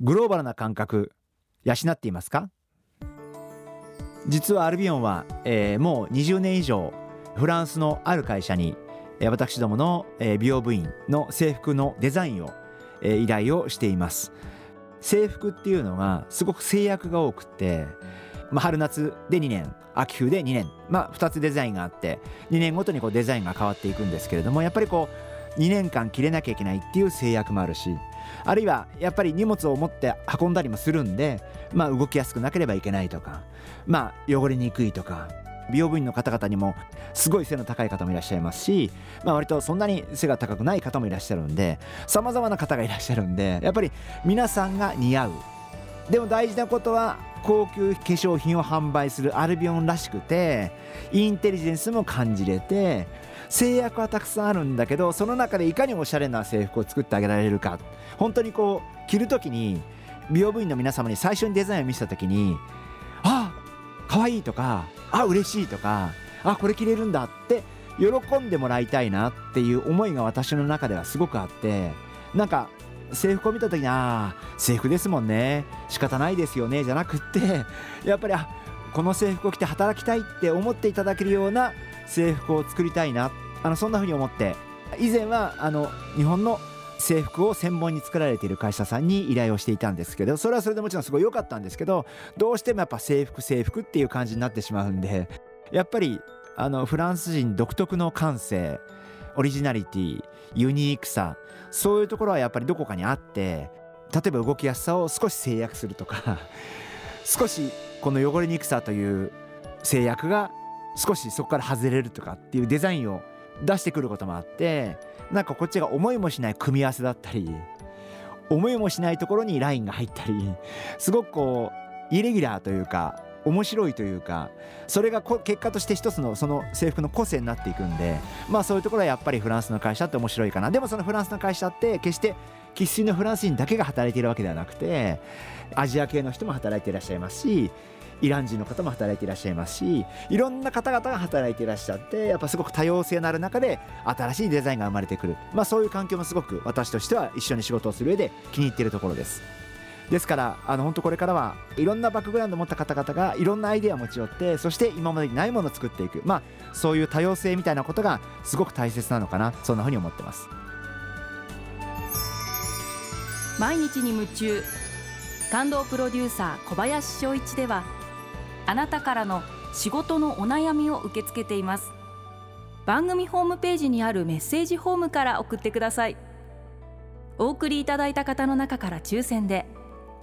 グローバルな感覚養っていますか？実はアルビオンは、えー、もう20年以上フランスのある会社に私どもの美容部員の制服のデザインを依頼をしています。制服っていうのがすごく制約が多くて、まあ、春夏で2年秋冬で2年、まあ、2つデザインがあって2年ごとにこうデザインが変わっていくんですけれどもやっぱりこう2年間着れなきゃいけないっていう制約もあるしあるいはやっぱり荷物を持って運んだりもするんで、まあ、動きやすくなければいけないとか、まあ、汚れにくいとか美容部員の方々にもすごい背の高い方もいらっしゃいますし、まあ、割とそんなに背が高くない方もいらっしゃるんでさまざまな方がいらっしゃるんでやっぱり皆さんが似合う。でも大事なことは高級化粧品を販売するアルビオンらしくてインテリジェンスも感じれて制約はたくさんあるんだけどその中でいかにおしゃれな制服を作ってあげられるか本当にこう着る時に美容部員の皆様に最初にデザインを見せた時にあ可愛いとかあ嬉しいとかあこれ着れるんだって喜んでもらいたいなっていう思いが私の中ではすごくあってなんか制服を見た時にああ制服ですもんね。仕方ないですよね。じゃなくって やっぱりあこの制服を着て働きたいって思っていただけるような制服を作りたいな。あのそんな風に思って。以前はあの日本の制服を専門に作られている会社さんに依頼をしていたんですけどそれはそれでもちろんすごい良かったんですけどどうしてもやっぱ制服制服っていう感じになってしまうんでやっぱりあのフランス人独特の感性オリジナリティユニークさそういうところはやっぱりどこかにあって例えば動きやすさを少し制約するとか 少しこの汚れにくさという制約が少しそこから外れるとかっていうデザインを出してくることもあってなんかこっちが思いもしない組み合わせだったり思いもしないところにラインが入ったりすごくこうイレギュラーというか面白いというかそれが結果として一つのその制服の個性になっていくんでまあそういうところはやっぱりフランスの会社って面白いかなでもそのフランスの会社って決して生粋のフランス人だけが働いているわけではなくてアジア系の人も働いていらっしゃいますしイラン人の方も働いていらっしゃいますしいろんな方々が働いていらっしゃってやっぱすごく多様性のある中で新しいデザインが生まれてくる、まあ、そういう環境もすごく私としては一緒に仕事をする上で気に入っているところです。ですからあの本当これからはいろんなバックグラウンドを持った方々がいろんなアイデアを持ち寄ってそして今までにないものを作っていく。まあそういう多様性みたいなことがすごく大切なのかなそんなふうに思ってます。毎日に夢中感動プロデューサー小林翔一ではあなたからの仕事のお悩みを受け付けています。番組ホームページにあるメッセージフォームから送ってください。お送りいただいた方の中から抽選で